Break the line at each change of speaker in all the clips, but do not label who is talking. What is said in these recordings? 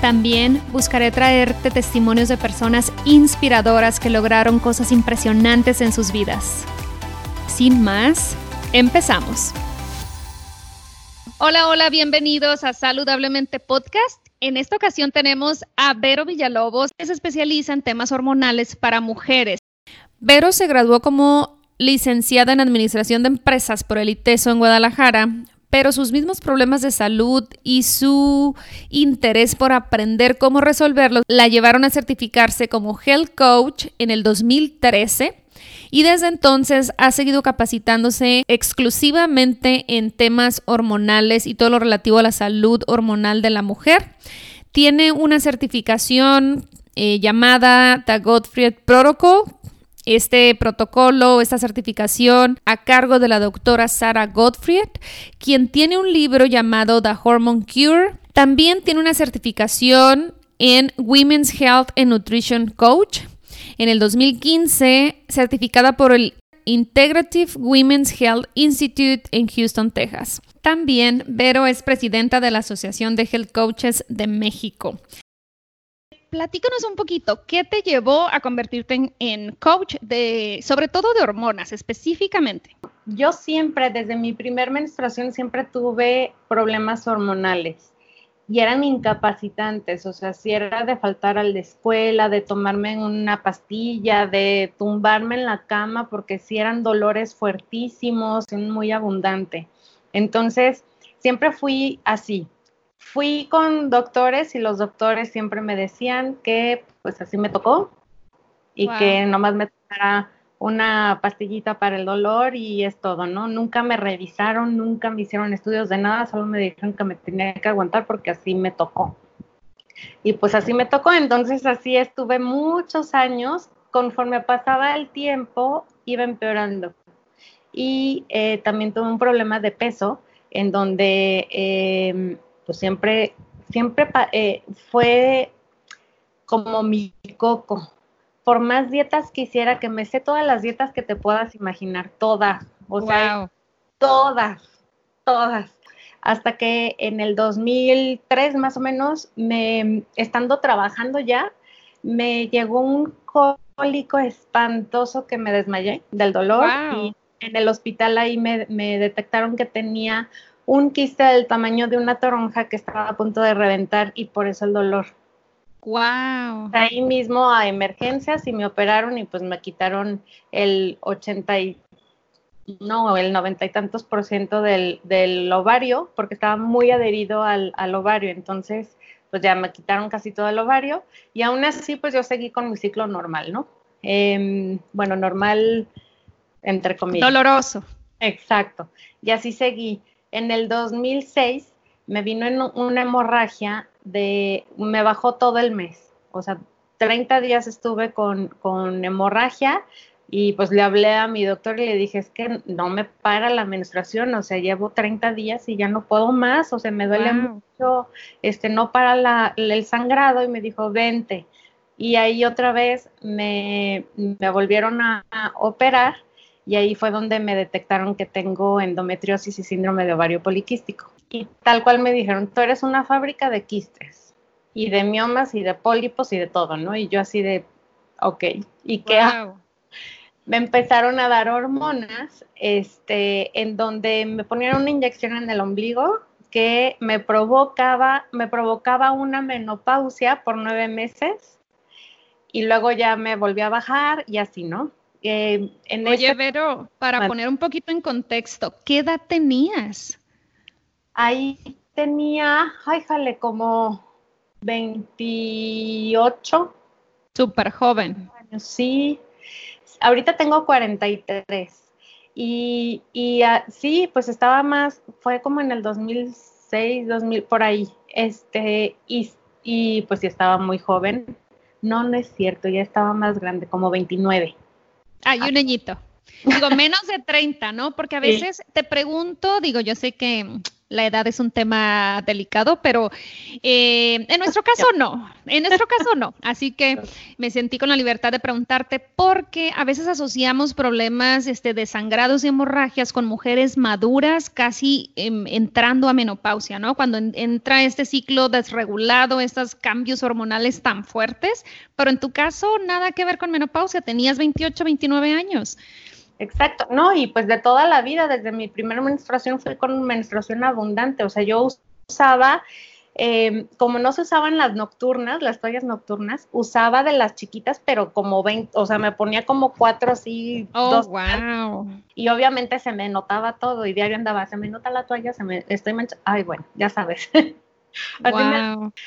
También buscaré traerte testimonios de personas inspiradoras que lograron cosas impresionantes en sus vidas. Sin más, empezamos. Hola, hola, bienvenidos a Saludablemente Podcast. En esta ocasión tenemos a Vero Villalobos, que se especializa en temas hormonales para mujeres. Vero se graduó como licenciada en Administración de Empresas por el ITESO en Guadalajara, pero sus mismos problemas de salud y su interés por aprender cómo resolverlos la llevaron a certificarse como Health Coach en el 2013 y desde entonces ha seguido capacitándose exclusivamente en temas hormonales y todo lo relativo a la salud hormonal de la mujer. Tiene una certificación eh, llamada The Gottfried Protocol, este protocolo, esta certificación a cargo de la doctora Sarah Gottfried, quien tiene un libro llamado The Hormone Cure. También tiene una certificación en Women's Health and Nutrition Coach. En el 2015, certificada por el Integrative Women's Health Institute en Houston, Texas. También Vero es presidenta de la Asociación de Health Coaches de México platícanos un poquito, ¿qué te llevó a convertirte en, coach de, sobre todo de hormonas específicamente?
Yo siempre, desde mi primer menstruación, siempre tuve problemas hormonales y eran incapacitantes, o sea, si era de faltar a la escuela, de tomarme una pastilla, de tumbarme en la cama, porque si eran dolores fuertísimos, muy abundante. Entonces, siempre fui así, fui con doctores y los doctores siempre me decían que pues así me tocó y que nomás me tocara una pastillita para el dolor y es todo, ¿no? Nunca me revisaron, nunca me hicieron estudios de nada, solo me dijeron que me tenía que aguantar porque así me tocó. Y pues así me tocó, entonces así estuve muchos años, conforme pasaba el tiempo iba empeorando. Y eh, también tuve un problema de peso en donde eh, pues siempre, siempre eh, fue como mi coco. Por más dietas que hiciera, que me sé todas las dietas que te puedas imaginar, todas, o sea, todas, todas. Hasta que en el 2003 más o menos, me, estando trabajando ya, me llegó un cólico espantoso que me desmayé del dolor y en el hospital ahí me, me detectaron que tenía un quiste del tamaño de una toronja que estaba a punto de reventar y por eso el dolor.
Wow.
Ahí mismo a emergencias y me operaron y pues me quitaron el 80 y no, el noventa y tantos por ciento del, del, ovario, porque estaba muy adherido al, al, ovario. Entonces, pues ya me quitaron casi todo el ovario y aún así, pues yo seguí con mi ciclo normal, ¿no? Eh, bueno, normal, entre comillas.
Doloroso.
Exacto. Y así seguí. En el 2006 me vino en una hemorragia de, me bajó todo el mes, o sea, 30 días estuve con, con hemorragia y pues le hablé a mi doctor y le dije, es que no me para la menstruación, o sea, llevo 30 días y ya no puedo más, o sea, me duele mucho, este, no para la, el sangrado y me dijo, vente. Y ahí otra vez me, me volvieron a operar y ahí fue donde me detectaron que tengo endometriosis y síndrome de ovario poliquístico. Y tal cual me dijeron, tú eres una fábrica de quistes y de miomas y de pólipos y de todo, ¿no? Y yo así de, ok, ¿y qué hago? Me empezaron a dar hormonas, este, en donde me ponían una inyección en el ombligo que me provocaba, me provocaba una menopausia por nueve meses y luego ya me volví a bajar y así, ¿no?
En Oye, Vero, para poner un poquito en contexto, ¿qué edad tenías?
Ahí tenía, ay, jale, como 28.
Súper joven.
Sí, ahorita tengo 43. Y, y uh, sí, pues estaba más, fue como en el 2006, 2000, por ahí. Este, y, y pues sí estaba muy joven. No, no es cierto, ya estaba más grande, como 29.
Hay un añito. Digo, menos de 30, ¿no? Porque a veces te pregunto, digo, yo sé que la edad es un tema delicado, pero eh, en nuestro caso no, en nuestro caso no. Así que me sentí con la libertad de preguntarte porque a veces asociamos problemas este, de sangrados y hemorragias con mujeres maduras casi em, entrando a menopausia, ¿no? Cuando entra este ciclo desregulado, estos cambios hormonales tan fuertes, pero en tu caso nada que ver con menopausia, tenías 28, 29 años.
Exacto, no, y pues de toda la vida, desde mi primera menstruación fue con menstruación abundante, o sea, yo usaba, eh, como no se usaban las nocturnas, las toallas nocturnas, usaba de las chiquitas, pero como 20, o sea, me ponía como cuatro así,
oh, dos. wow.
Y obviamente se me notaba todo, y diario andaba, se me nota la toalla, se me, estoy manchando, ay, bueno, ya sabes.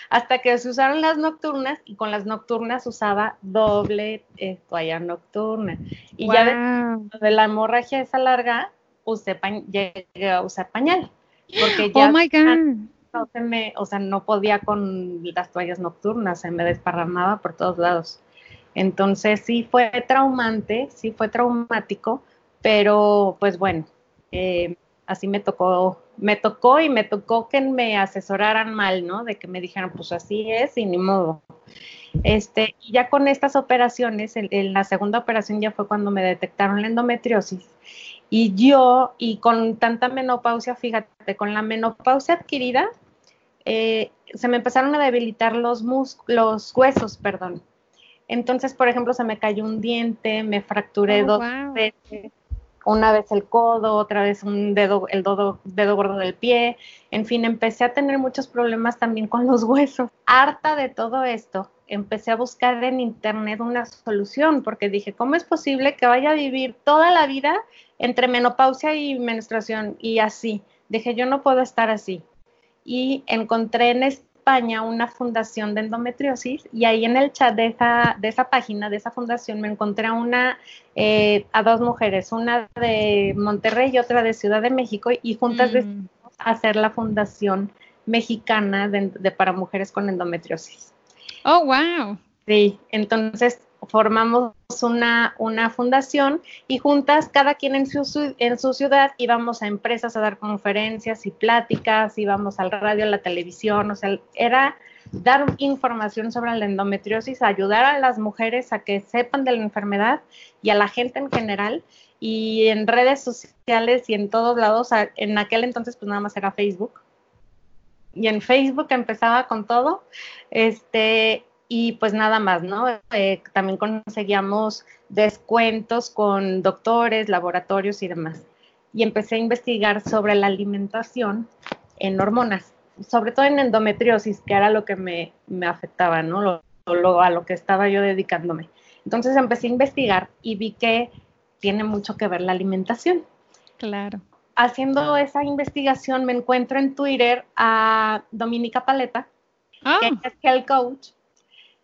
hasta que se usaron las nocturnas y con las nocturnas usaba doble eh, toalla nocturna. Y ya de, la hemorragia esa larga, usé llegué a usar pañal. Porque ya
oh my God.
No se me, o sea, no podía con las toallas nocturnas, se me desparramaba por todos lados. Entonces sí fue traumante, sí fue traumático, pero pues bueno, eh, así me tocó, me tocó y me tocó que me asesoraran mal, ¿no? De que me dijeran, pues así es y ni modo. Este, y ya con estas operaciones, en, la segunda operación ya fue cuando me detectaron la endometriosis. Y yo, y con tanta menopausia, fíjate, con la menopausia adquirida, eh, se me empezaron a debilitar los, los huesos, perdón. Entonces, por ejemplo, se me cayó un diente, me fracturé oh, dos veces, una vez el codo, otra vez un dedo, el dedo, dedo gordo del pie, en fin, empecé a tener muchos problemas también con los huesos. Harta de todo esto, empecé a buscar en internet una solución, porque dije, ¿cómo es posible que vaya a vivir toda la vida entre menopausia y menstruación y así? Dije, yo no puedo estar así. Y encontré en, España una fundación de endometriosis y ahí en el chat de esa, de esa página, de esa fundación, me encontré a, una, eh, a dos mujeres, una de Monterrey y otra de Ciudad de México y juntas mm. decidimos hacer la fundación mexicana de, para mujeres con endometriosis.
Oh, wow.
Sí, entonces formamos una, una, fundación y juntas, cada quien en su, en su ciudad, íbamos a empresas a dar conferencias y pláticas, íbamos al radio, a la televisión, o sea, era dar información sobre la endometriosis, ayudar a las mujeres a que sepan de la enfermedad y a la gente en general. Y en redes sociales y en todos lados, en aquel entonces pues nada más era Facebook. Y en Facebook empezaba con todo. Este, y pues nada más, ¿no? Eh, también conseguíamos descuentos con doctores, laboratorios y demás. Y empecé a investigar sobre la alimentación en hormonas, sobre todo en endometriosis, que era lo que me, afectaba, ¿no? Lo, a lo que estaba yo dedicándome. Entonces empecé a investigar y vi que tiene mucho que ver la alimentación.
Claro.
Haciendo esa investigación me encuentro en Twitter a Dominica Paleta, que ah. es health coach,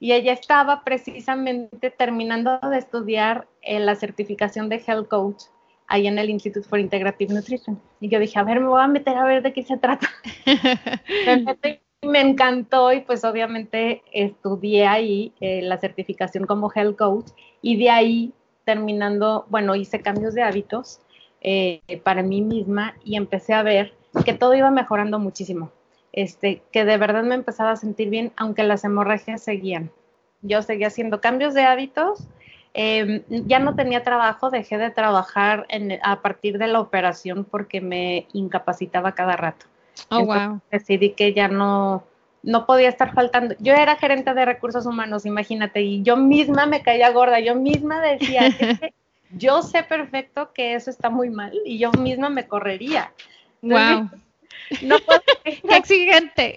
y ella estaba precisamente terminando de estudiar eh, la certificación de Health Coach ahí en el Institute for Integrative Nutrition. Y yo dije, a ver, me voy a meter a ver de qué se trata. me, me encantó y pues obviamente estudié ahí eh, la certificación como Health Coach y de ahí terminando, bueno, hice cambios de hábitos eh, para mí misma y empecé a ver que todo iba mejorando muchísimo este, que de verdad me empezaba a sentir bien, aunque las hemorragias seguían. Yo seguía haciendo cambios de hábitos, em, ya no tenía trabajo, dejé de trabajar a partir de la operación porque me incapacitaba cada rato.
Oh, wow.
Decidí que ya no, no podía estar faltando. Yo era gerente de recursos humanos, imagínate, y yo misma me caía gorda, yo misma decía, yo sé perfecto que eso está muy mal y yo misma me correría.
wow. No puedo Qué exigente.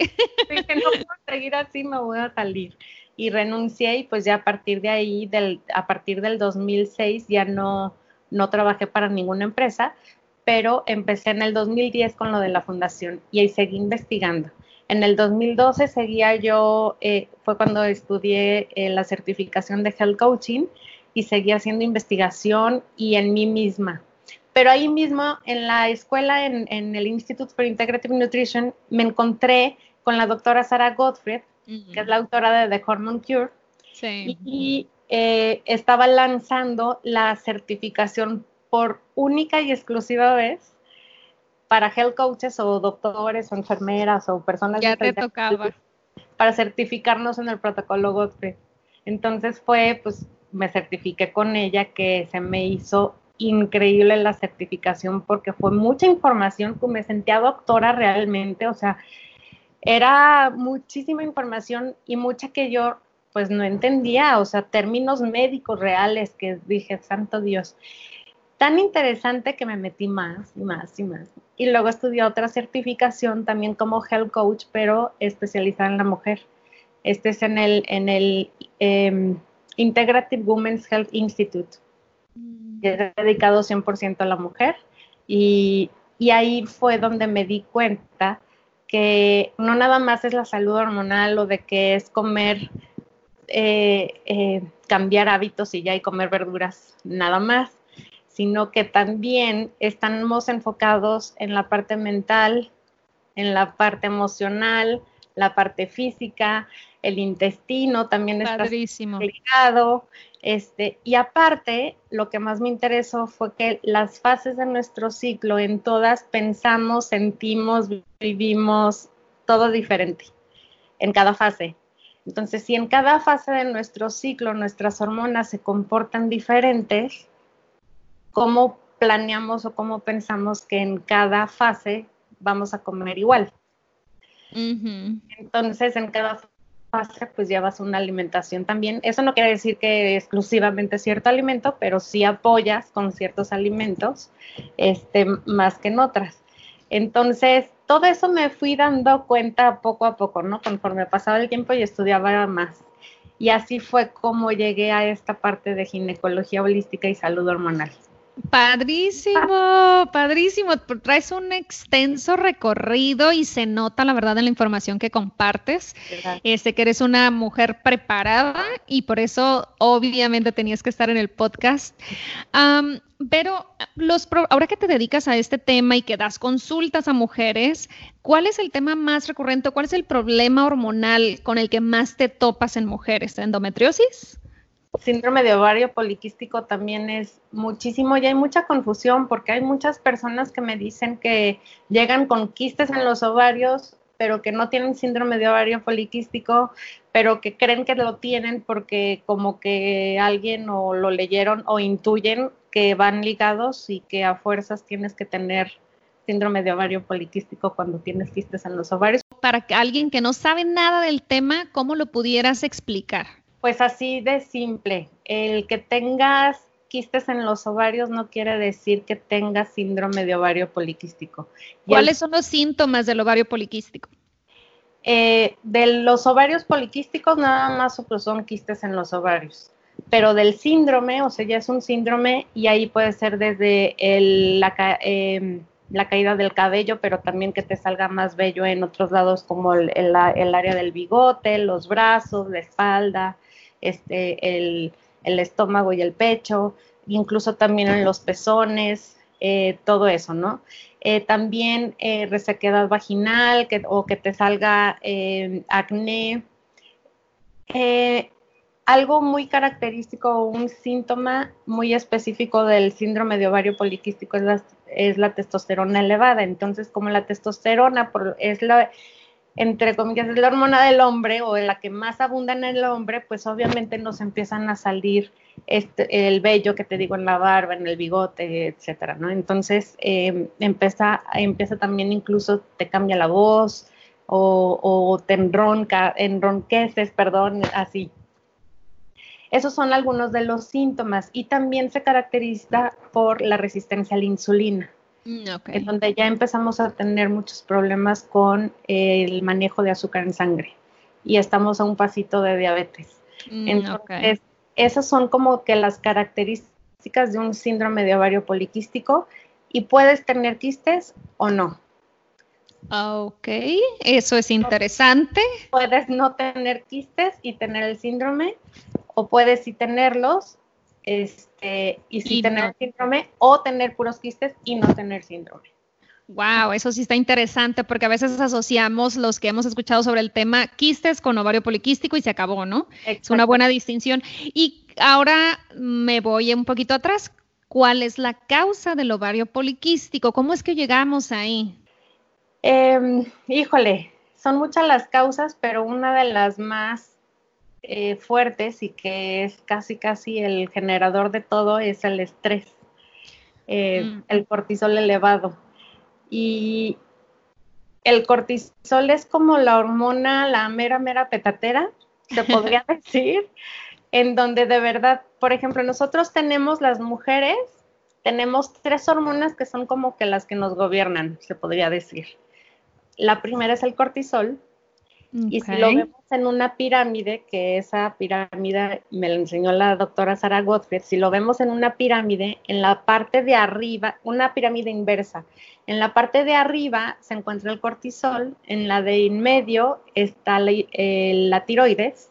Dije, no puedo seguir así, me voy a salir. Y renuncié y pues ya a partir de ahí, del, a partir del 2006 ya no, no trabajé para ninguna empresa, pero empecé en el 2010 con lo de la fundación y ahí seguí investigando. En el 2012 seguía yo, eh, fue cuando estudié eh, la certificación de Health Coaching y seguí haciendo investigación y en mí misma. Pero ahí mismo, en la escuela, en, el Institute for Integrative Nutrition, me encontré con la doctora Sarah Gottfried, que es la autora de The Hormone Cure, sí. y, eh, estaba lanzando la certificación por única y exclusiva vez para health coaches o doctores o enfermeras o personas
ya te tocaba
para certificarnos en el protocolo Godfrey. Entonces fue, pues me certifiqué con ella que se me hizo increíble la certificación porque fue mucha información, me sentía doctora realmente, o sea, era muchísima información y mucha que yo pues no entendía, o sea, términos médicos reales que dije, santo Dios tan interesante que me metí más y más y más. Y luego estudié otra certificación también como health coach, pero especializada en la mujer. Este es en el, en el em, Integrative Women's Health Institute, que dedicado 100% a la mujer. Y, y ahí fue donde me di cuenta que no nada más es la salud hormonal o de que es comer, eh, eh, cambiar hábitos y ya y comer verduras, nada más, sino que también estamos enfocados en la parte mental, en la parte emocional, la parte física, el intestino también está ligado. Este, y aparte, lo que más me interesó fue que las fases de nuestro ciclo, en todas pensamos, sentimos, vivimos todo diferente, en cada fase. Entonces, si en cada fase de nuestro ciclo nuestras hormonas se comportan diferentes, cómo planeamos o cómo pensamos que en cada fase vamos a comer igual. Entonces, en cada pues llevas una alimentación también. Eso no quiere decir que exclusivamente cierto alimento, pero sí apoyas con ciertos alimentos, este, más que en otras. Entonces, todo eso me fui dando cuenta poco a poco, ¿no? Conforme pasaba el tiempo y estudiaba más. Y así fue como llegué a esta parte de ginecología holística y salud hormonal.
Padrísimo, padrísimo. Traes un extenso recorrido y se nota la verdad en la información que compartes. Este que eres una mujer preparada y por eso obviamente tenías que estar en el podcast. pero los ahora que te dedicas a este tema y que das consultas a mujeres, ¿cuál es el tema más recurrente? ¿Cuál es el problema hormonal con el que más te topas en mujeres? ¿Endometriosis?
Síndrome de ovario poliquístico también es muchísimo y hay mucha confusión porque hay muchas personas que me dicen que llegan con quistes en los ovarios, pero que no tienen síndrome de ovario poliquístico, pero que creen que lo tienen porque como que alguien o lo leyeron o intuyen que van ligados y que a fuerzas tienes que tener síndrome de ovario poliquístico cuando tienes quistes en los ovarios.
Para alguien que no sabe nada del tema, ¿cómo lo pudieras explicar?
Pues así de simple. El que tengas quistes en los ovarios no quiere decir que tengas síndrome de ovario poliquístico.
¿Cuáles son los síntomas del ovario poliquístico?
Eh, de los ovarios poliquísticos nada más pues, son quistes en los ovarios, pero del síndrome, o sea, ya es un síndrome y ahí puede ser desde la, em, la, caída del cabello, pero también que te salga más vello en otros lados como el, el área del bigote, los brazos, la espalda, este, el, estómago y el pecho, incluso también en los pezones, eh, todo eso, ¿no? Eh, también eh, resequedad vaginal o que te salga acné. algo muy característico, un síntoma muy específico del síndrome de ovario poliquístico es la, es la testosterona elevada. Entonces, como la testosterona es la, entre comillas, es la hormona del hombre o la que más abunda en el hombre, pues obviamente nos empiezan a salir este, el vello que te digo en la barba, en el bigote, etcétera, ¿no? Entonces em, empieza, empieza también incluso te cambia la voz o, o te enronca, enronqueces, perdón, así. Esos son algunos de los síntomas y también se caracteriza por la resistencia a la insulina. Mm, en donde ya empezamos a tener muchos problemas con el manejo de azúcar en sangre y estamos a un pasito de diabetes. Mm, Entonces, esas son como que las características de un síndrome de ovario poliquístico y puedes tener quistes o no.
Ok, eso es interesante.
Puedes no tener quistes y tener el síndrome, o puedes sí tenerlos este, y sí tener síndrome, o tener puros quistes y no tener síndrome.
Wow, eso sí está interesante porque a veces asociamos los que hemos escuchado sobre el tema quistes con ovario poliquístico y se acabó, ¿no? Es una buena distinción. Y ahora me voy un poquito atrás. ¿Cuál es la causa del ovario poliquístico? ¿Cómo es que llegamos ahí?
Em, híjole, son muchas las causas, pero una de las más eh, fuertes y que es casi casi el generador de todo es el estrés, eh, mm. el cortisol elevado. Y el cortisol es como la hormona, la mera, mera petatera, se podría decir, en donde de verdad, por ejemplo, nosotros tenemos las mujeres, tenemos tres hormonas que son como que las que nos gobiernan, se podría decir. La primera es el cortisol, y si lo vemos en una pirámide, que esa pirámide me la enseñó la doctora Sara Gottfried, si lo vemos en una pirámide, en la parte de arriba, una pirámide inversa, en la parte de arriba se encuentra el cortisol, en la de en medio está la, la tiroides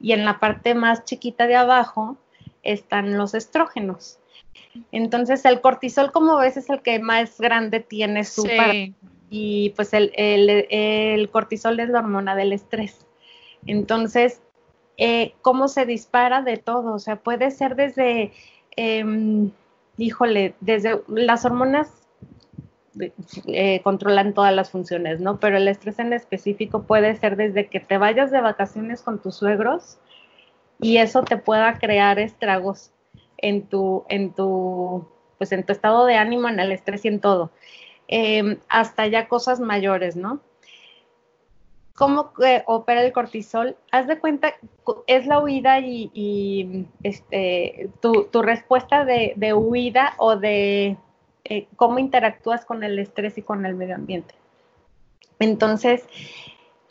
y en la parte más chiquita de abajo están los estrógenos. Entonces el cortisol, como ves, es el que más grande tiene su parte y pues el, cortisol es la hormona del estrés. Entonces, eh, ¿cómo se dispara de todo? O sea, puede ser desde, em, híjole, desde las hormonas eh, controlan todas las funciones, ¿no? Pero el estrés en específico puede ser desde que te vayas de vacaciones con tus suegros y eso te pueda crear estragos en tu, en tu, pues en tu estado de ánimo, en el estrés y en todo. Em, hasta ya cosas mayores, ¿no? ¿Cómo eh, opera el cortisol? Haz de cuenta, es la huida y, este, tu, respuesta de, huida o de eh, cómo interactúas con el estrés y con el medio ambiente. Entonces,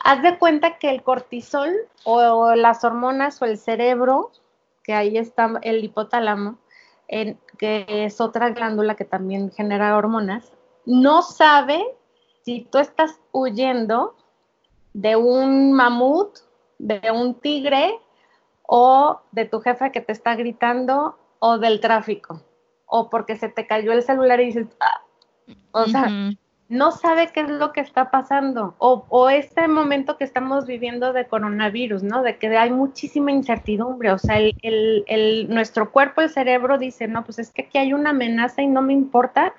haz de cuenta que el cortisol o, las hormonas o el cerebro, que ahí está el hipotálamo, que es otra glándula que también genera hormonas, no sabe si tú estás huyendo de un mamut, de un tigre o de tu jefe que te está gritando o del tráfico o porque se te cayó el celular y dices, ah". o sea, no sabe qué es lo que está pasando o, este momento que estamos viviendo de coronavirus, ¿no? De que hay muchísima incertidumbre, o sea, el, nuestro cuerpo, el cerebro dice, no, pues es que aquí hay una amenaza y no me importa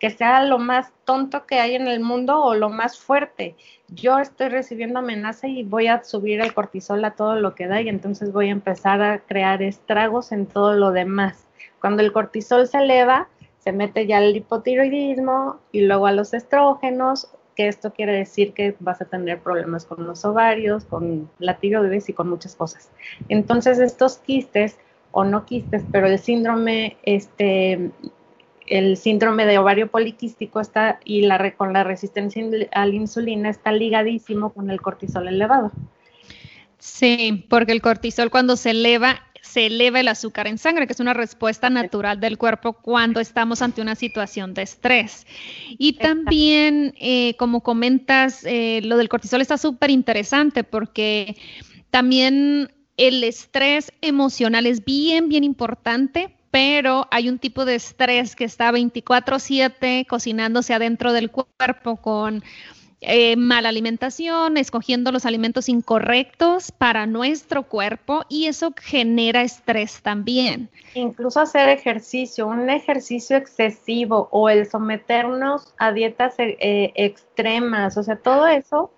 que sea lo más tonto que hay en el mundo o lo más fuerte. Yo estoy recibiendo amenaza y voy a subir el cortisol a todo lo que da y entonces voy a empezar a crear estragos en todo lo demás. Cuando el cortisol se eleva, se mete ya al hipotiroidismo y luego a los estrógenos, que esto quiere decir que vas a tener problemas con los ovarios, con la tiroides y con muchas cosas. Entonces estos quistes o no quistes, pero el síndrome este el síndrome de ovario poliquístico está y la con la resistencia a la insulina está ligadísimo con el cortisol elevado.
Sí, porque el cortisol cuando se eleva se eleva el azúcar en sangre, que es una respuesta natural del cuerpo cuando estamos ante una situación de estrés. Y también, eh, como comentas, eh, lo del cortisol está súper interesante porque también el estrés emocional es bien, bien importante pero hay un tipo de estrés que está 24/7 cocinándose adentro del cuerpo con eh, mala alimentación, escogiendo los alimentos incorrectos para nuestro cuerpo y eso genera estrés también.
Incluso hacer ejercicio, un ejercicio excesivo o el someternos a dietas eh, extremas, o sea, todo eso,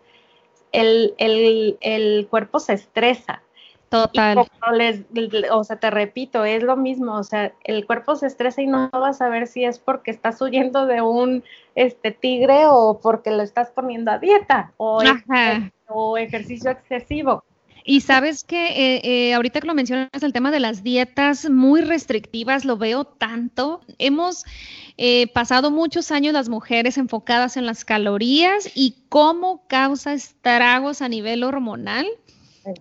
el, el cuerpo se estresa.
Total.
o sea, te repito, es lo mismo, o sea, el cuerpo se estresa y no vas a ver si es porque estás huyendo de un este tigre o porque lo estás poniendo a dieta o, o ejercicio excesivo.
Y sabes que eh, eh, ahorita que lo mencionas, el tema de las dietas muy restrictivas, lo veo tanto. Hemos eh, pasado muchos años las mujeres enfocadas en las calorías y cómo causa estragos a nivel hormonal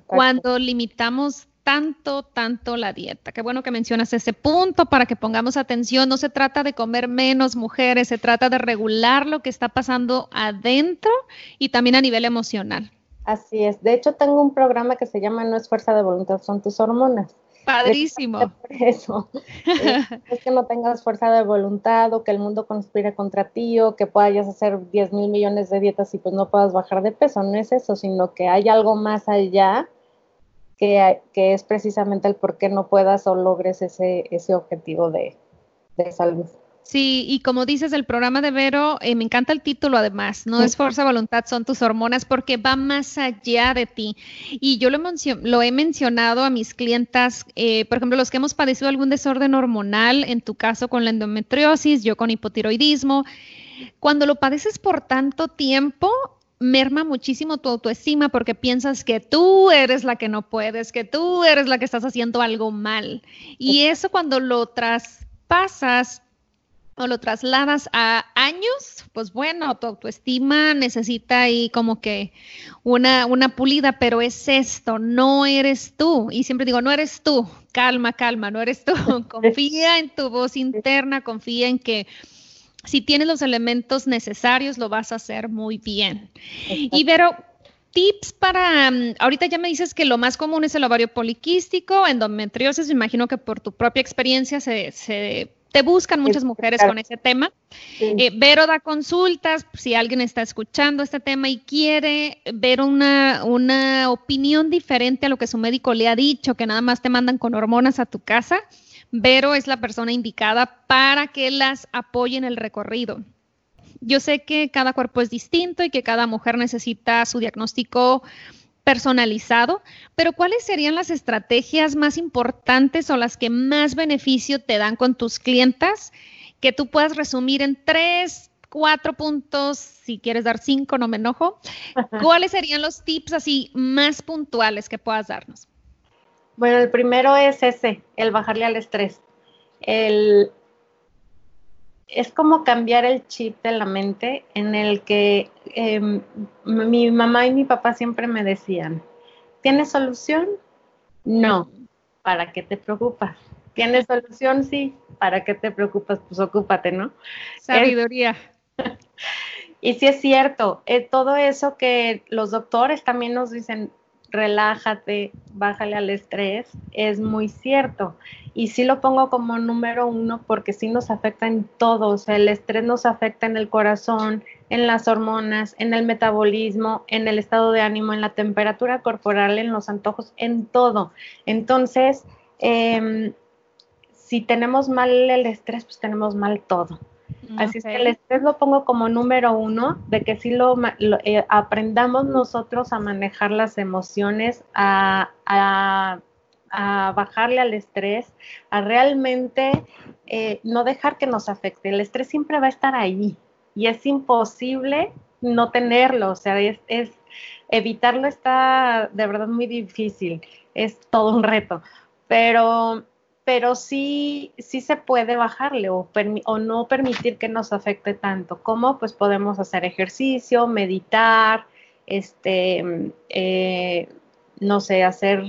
cuando limitamos tanto, tanto la dieta. Qué bueno que mencionas ese punto para que pongamos atención. No se trata de comer menos mujeres, se trata de regular lo que está pasando adentro y también a nivel emocional.
Así es. De hecho, tengo un programa que se llama No es fuerza de voluntad, son tus hormonas.
Padrísimo.
eso. es, que no tengas fuerza de voluntad o que el mundo conspire contra ti o que puedas hacer 10 mil millones de dietas y pues no puedas bajar de peso. No es eso, sino que hay algo más allá que, que es precisamente el por qué no puedas o logres ese, ese objetivo de, de salud.
Sí, y como dices, el programa de Vero, eh, me encanta el título además, no es fuerza, voluntad, son tus hormonas, porque va más allá de ti. Y yo lo, lo he mencionado a mis clientas, eh, por ejemplo, los que hemos padecido algún desorden hormonal, en tu caso con la endometriosis, yo con hipotiroidismo, cuando lo padeces por tanto tiempo, merma muchísimo tu autoestima porque piensas que tú eres la que no puedes, que tú eres la que estás haciendo algo mal. Y eso cuando lo traspasas o lo trasladas a años, pues bueno, tu autoestima necesita ahí como que una, una pulida, pero es esto, no eres tú. Y siempre digo, no eres tú, calma, calma, no eres tú. confía en tu voz interna, confía en que si tienes los elementos necesarios, lo vas a hacer muy bien. Y pero tips para, mm, ahorita ya me dices que lo más común es el ovario poliquístico, endometriosis, me imagino que por tu propia experiencia se, se te buscan muchas mujeres con ese tema. Eh, Vero da consultas, si alguien está escuchando este tema y quiere ver una, una opinión diferente a lo que su médico le ha dicho, que nada más te mandan con hormonas a tu casa, Vero es la persona indicada para que las apoye en el recorrido. Yo sé que cada cuerpo es distinto y que cada mujer necesita su diagnóstico personalizado, pero ¿cuáles serían las estrategias más importantes o las que más beneficio te dan con tus clientas que tú puedas resumir en tres, cuatro puntos, si quieres dar cinco, no me enojo. ¿Cuáles serían los tips así más puntuales que puedas darnos?
Bueno, el primero es ese, el bajarle al estrés. El, es como cambiar el chip de la mente en el que em, mi mamá y mi papá siempre me decían, ¿tienes solución? No, ¿para qué te preocupas? ¿Tienes solución? Sí, ¿para qué te preocupas? Pues ocúpate, ¿no?
Sabiduría.
y sí es cierto, eh, todo eso que los doctores también nos dicen, relájate, bájale al estrés, es muy cierto. Y sí lo pongo como número uno porque sí nos afecta en todo, o sea, el estrés nos afecta en el corazón, en las hormonas, en el metabolismo, en el estado de ánimo, en la temperatura corporal, en los antojos, en todo. Entonces, em, si tenemos mal el estrés, pues tenemos mal todo. Así es que el estrés lo pongo como número uno, de que si lo, eh, aprendamos nosotros a manejar las emociones, a, bajarle al estrés, a realmente eh, no dejar que nos afecte. El estrés siempre va a estar ahí y es imposible no tenerlo, o sea, es, es evitarlo está de verdad muy difícil, es todo un reto, pero pero sí, sí se puede bajarle o, o, no permitir que nos afecte tanto. ¿Cómo? Pues podemos hacer ejercicio, meditar, este, eh, no sé, hacer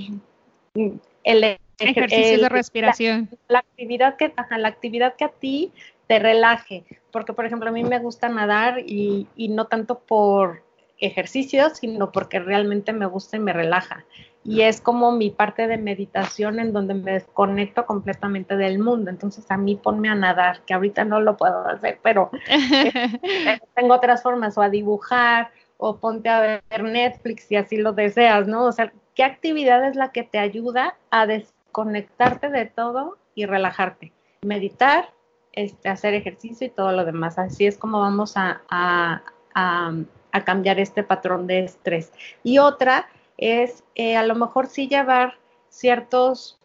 el ejercicio de respiración.
La, actividad que, la actividad que a ti te relaje, porque por ejemplo a mí me gusta nadar y, y no tanto por ejercicio, sino porque realmente me gusta y me relaja y es como mi parte de meditación en donde me desconecto completamente del mundo. Entonces a mí ponme a nadar, que ahorita no lo puedo hacer, pero tengo otras formas, o a dibujar, o ponte a ver Netflix si así lo deseas, ¿no? O sea, ¿qué actividad es la que te ayuda a desconectarte de todo y relajarte? Meditar, este, hacer ejercicio y todo lo demás. Así es como vamos a, a, a cambiar este patrón de estrés. Y otra es eh, a lo mejor sí llevar ciertos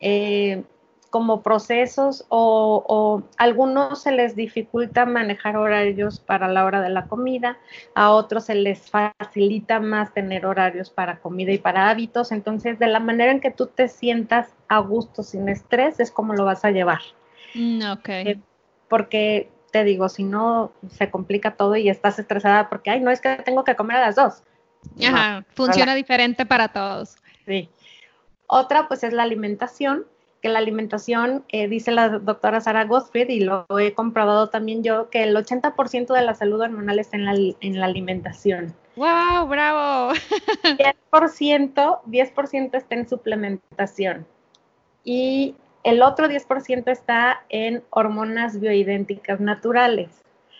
eh, como procesos o, a algunos se les dificulta manejar horarios para la hora de la comida, a otros se les facilita más tener horarios para comida y para hábitos, entonces de la manera en que tú te sientas a gusto sin estrés es como lo vas a llevar.
Mm, ok.
Eh, porque te digo, si no se complica todo y estás estresada porque, ay, no es que tengo que comer a las dos.
Ajá, funciona diferente para todos.
Sí. Otra pues es la alimentación, que la alimentación, eh, dice la doctora Sara Gottfried, y lo he comprobado también yo, que el 80% de la salud hormonal está en la, en la alimentación.
¡Wow! ¡Bravo!
10%, 10 está en suplementación. Y el otro 10% está en hormonas bioidénticas naturales.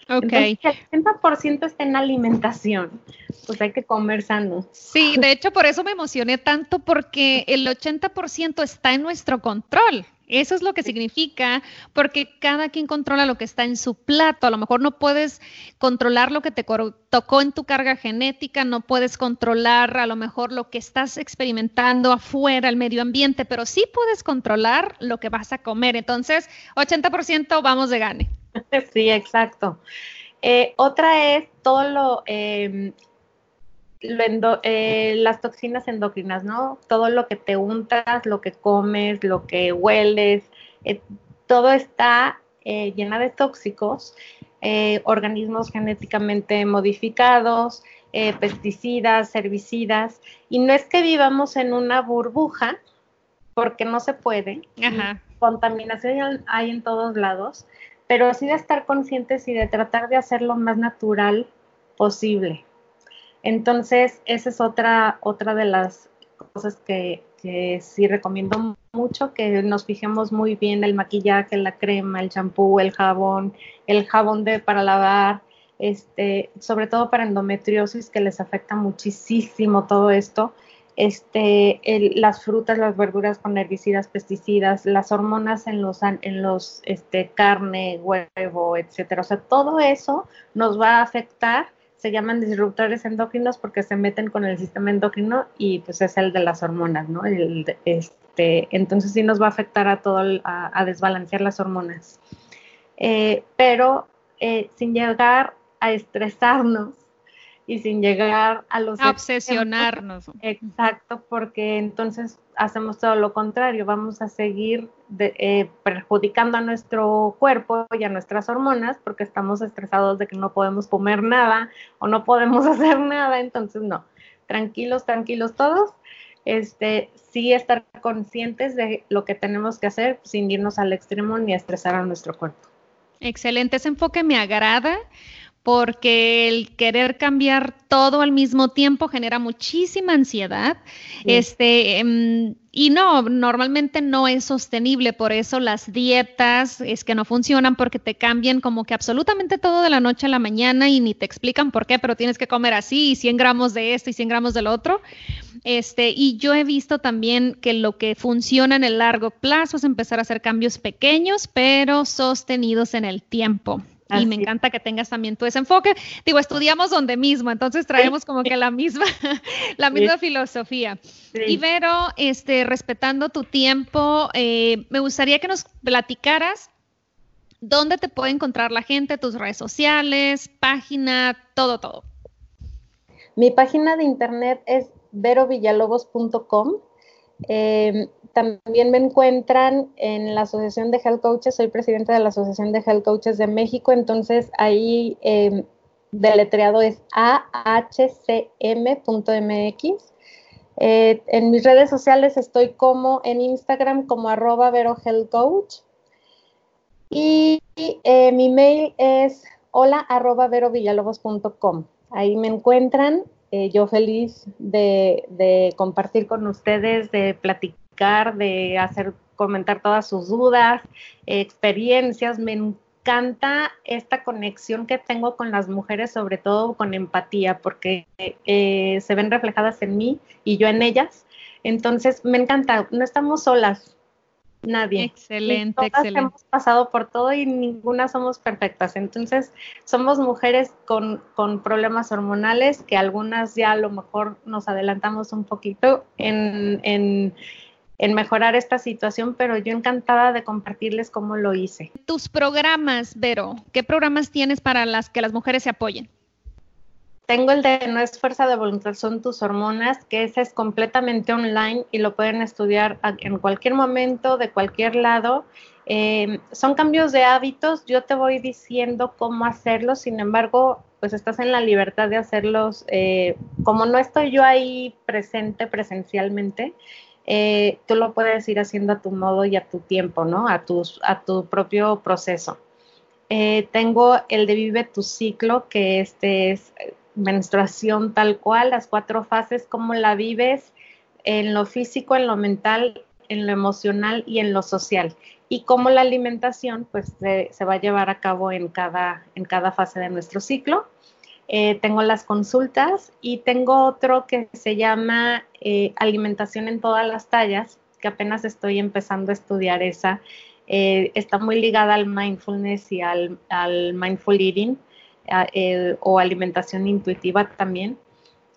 Ok. el 80% está en alimentación. Pues hay que comer sano.
Sí, de hecho por eso me emocioné tanto porque el 80% está en nuestro control. Eso es lo que significa, porque cada quien controla lo que está en su plato. A lo mejor no puedes controlar lo que te tocó en tu carga genética, no puedes controlar a lo mejor lo que estás experimentando afuera, el medio ambiente, pero sí puedes controlar lo que vas a comer. Entonces, 80% vamos de gane.
Sí, exacto. Eh, otra es todo lo, em, eh, las toxinas endocrinas, ¿no? Todo lo que te untas, lo que comes, lo que hueles, eh, todo está llena de tóxicos, organismos genéticamente modificados, pesticidas, herbicidas, y no es que vivamos en una burbuja, porque no se puede. Contaminación hay en todos lados, pero sí de estar conscientes y de tratar de hacer lo más natural posible. Entonces, esa es otra, otra de las cosas que, sí recomiendo mucho, que nos fijemos muy bien el maquillaje, la crema, el champú, el jabón, el jabón de para lavar, este, sobre todo para endometriosis que les afecta muchísimo todo esto este, las frutas, las verduras con herbicidas, pesticidas, las hormonas en los, en los este, carne, huevo, etcétera. O sea, todo eso nos va a afectar. Se llaman disruptores endócrinos porque se meten con el sistema endocrino y pues es el de las hormonas, ¿no? este, entonces sí nos va a afectar a todo, a, desbalancear las hormonas. Eh, pero eh, sin llegar a estresarnos y sin llegar a los...
A obsesionarnos.
Exacto, porque entonces hacemos todo lo contrario, vamos a seguir eh, perjudicando a nuestro cuerpo y a nuestras hormonas porque estamos estresados de que no podemos comer nada o no podemos hacer nada, entonces no, tranquilos, tranquilos todos, este, sí estar conscientes de lo que tenemos que hacer sin irnos al extremo ni estresar a nuestro cuerpo.
Excelente, ese enfoque me agrada porque el querer cambiar todo al mismo tiempo genera muchísima ansiedad. Este, em, y no, normalmente no es sostenible, por eso las dietas es que no funcionan porque te cambian como que absolutamente todo de la noche a la mañana y ni te explican por qué, pero tienes que comer así y 100 gramos de esto y 100 gramos del otro. Este, y yo he visto también que lo que funciona en el largo plazo es empezar a hacer cambios pequeños, pero sostenidos en el tiempo y me encanta que tengas también tu ese enfoque. Digo, estudiamos donde mismo, entonces traemos como que la misma, la misma filosofía. Y Vero, este, respetando tu tiempo, eh, me gustaría que nos platicaras dónde te puede encontrar la gente, tus redes sociales, página, todo, todo.
Mi página de internet es verovillalobos.com. Eh, también me encuentran en la Asociación de Health Coaches, soy presidenta de la Asociación de Health Coaches de México, entonces ahí eh, deletreado es ahcm.mx. Eh, en mis redes sociales estoy como en Instagram como arroba Vero Health Coach. Y eh, mi mail es hola arroba. Ahí me encuentran. Eh, yo feliz de, de compartir con ustedes, de platicar de hacer comentar todas sus dudas, experiencias. Me encanta esta conexión que tengo con las mujeres, sobre todo con empatía, porque eh, se ven reflejadas en mí y yo en ellas. Entonces, me encanta, no estamos solas, nadie.
Excelente, todas excelente.
Hemos pasado por todo y ninguna somos perfectas. Entonces, somos mujeres con, con, problemas hormonales que algunas ya a lo mejor nos adelantamos un poquito en, en en mejorar esta situación, pero yo encantada de compartirles cómo lo hice.
Tus programas, Vero, ¿qué programas tienes para las que las mujeres se apoyen?
Tengo el de No es fuerza de voluntad, son tus hormonas, que ese es completamente online y lo pueden estudiar en cualquier momento, de cualquier lado. Em, son cambios de hábitos, yo te voy diciendo cómo hacerlos, sin embargo, pues estás en la libertad de hacerlos. Eh, como no estoy yo ahí presente presencialmente, eh, tú lo puedes ir haciendo a tu modo y a tu tiempo, ¿no? A, a tu propio proceso. Eh, tengo el de Vive tu ciclo, que este es menstruación tal cual, las cuatro fases, cómo la vives en lo físico, en lo mental, en lo emocional y en lo social. Y cómo la alimentación pues se, va a llevar a cabo en cada, en cada fase de nuestro ciclo. Eh, tengo las consultas y tengo otro que se llama alimentación en todas las tallas, que apenas estoy empezando a estudiar esa eh, está muy ligada al mindfulness y al, mindful eating o alimentación intuitiva también,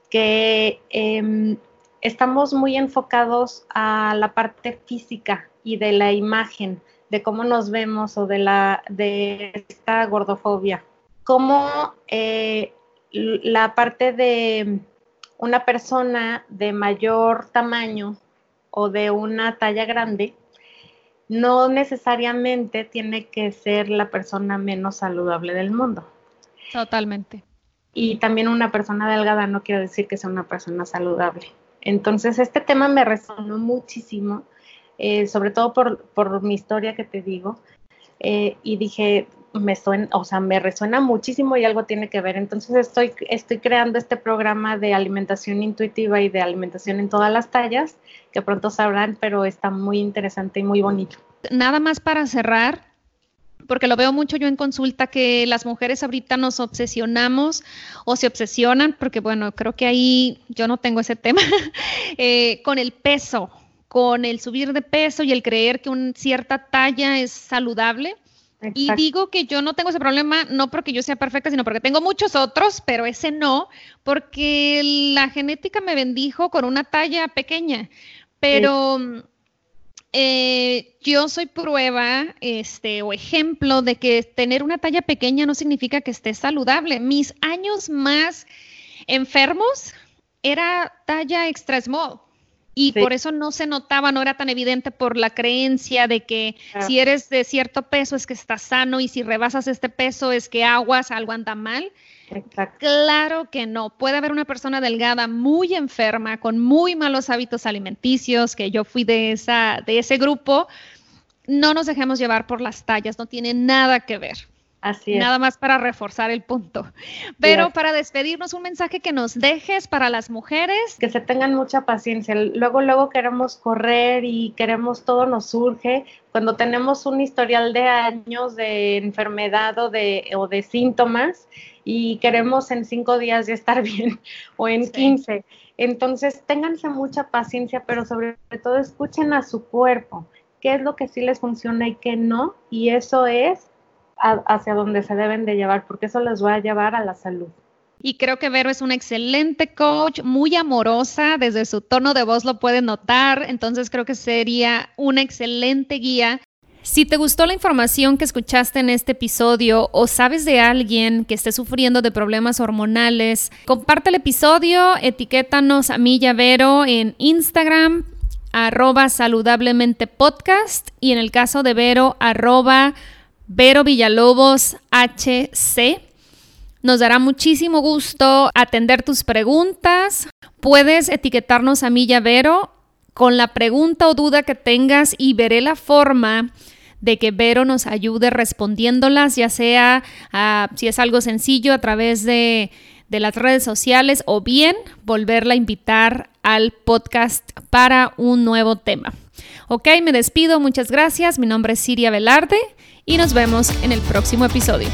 que em, estamos muy enfocados a la parte física y de la imagen, de cómo nos vemos o de, la, de esta gordofobia. Cómo eh, la parte de una persona de mayor tamaño o de una talla grande no necesariamente tiene que ser la persona menos saludable del mundo.
Totalmente.
Y también una persona delgada no quiere decir que sea una persona saludable. Entonces, este tema me resonó muchísimo, eh, sobre todo por, mi historia que te digo, eh, y dije, me suena, o sea, me resuena muchísimo y algo tiene que ver. Entonces estoy, estoy creando este programa de alimentación intuitiva y de alimentación en todas las tallas que pronto sabrán, pero está muy interesante y muy bonito.
Nada más para cerrar, porque lo veo mucho yo en consulta que las mujeres ahorita nos obsesionamos o se obsesionan, porque bueno, creo que ahí yo no tengo ese tema, eh, con el peso, con el subir de peso y el creer que una cierta talla es saludable. Y digo que yo no tengo ese problema, no porque yo sea perfecta, sino porque tengo muchos otros, pero ese no, porque la genética me bendijo con una talla pequeña. Pero eh, yo soy prueba este, o ejemplo de que tener una talla pequeña no significa que esté saludable. Mis años más enfermos era talla extra small. Y por eso no se notaba, no era tan evidente por la creencia de que ah. si eres de cierto peso es que estás sano y si rebasas este peso es que aguas, algo anda mal. Claro que no. Puede haber una persona delgada muy enferma, con muy malos hábitos alimenticios, que yo fui de, esa, de ese grupo. No nos dejemos llevar por las tallas, no tiene nada que ver.
Así es.
Nada más para reforzar el punto. Pero para despedirnos, un mensaje que nos dejes para las mujeres.
Que se tengan mucha paciencia. Luego, luego queremos correr y queremos, todo nos surge. Cuando tenemos un historial de años de enfermedad o de, o de síntomas y queremos en cinco días ya estar bien o en quince. Entonces, ténganse mucha paciencia, pero sobre todo escuchen a su cuerpo. ¿Qué es lo que sí les funciona y qué no? Y eso es hacia donde se deben de llevar, porque eso les va a llevar a la salud.
Y creo que Vero es una excelente coach, muy amorosa, desde su tono de voz lo pueden notar, entonces creo que sería una excelente guía. Si te gustó la información que escuchaste en este episodio o sabes de alguien que esté sufriendo de problemas hormonales, comparte el episodio, etiquétanos a mí y a Vero en Instagram, arroba saludablemente podcast y en el caso de Vero, arroba Vero Villalobos HC. Nos dará muchísimo gusto atender tus preguntas. Puedes etiquetarnos a mí y Vero con la pregunta o duda que tengas y veré la forma de que Vero nos ayude respondiéndolas, ya sea ah, si es algo sencillo a través de las redes sociales o bien volverla a invitar al podcast para un nuevo tema. Ok, me despido, muchas gracias. Mi nombre es Siria Velarde y nos vemos en el próximo episodio.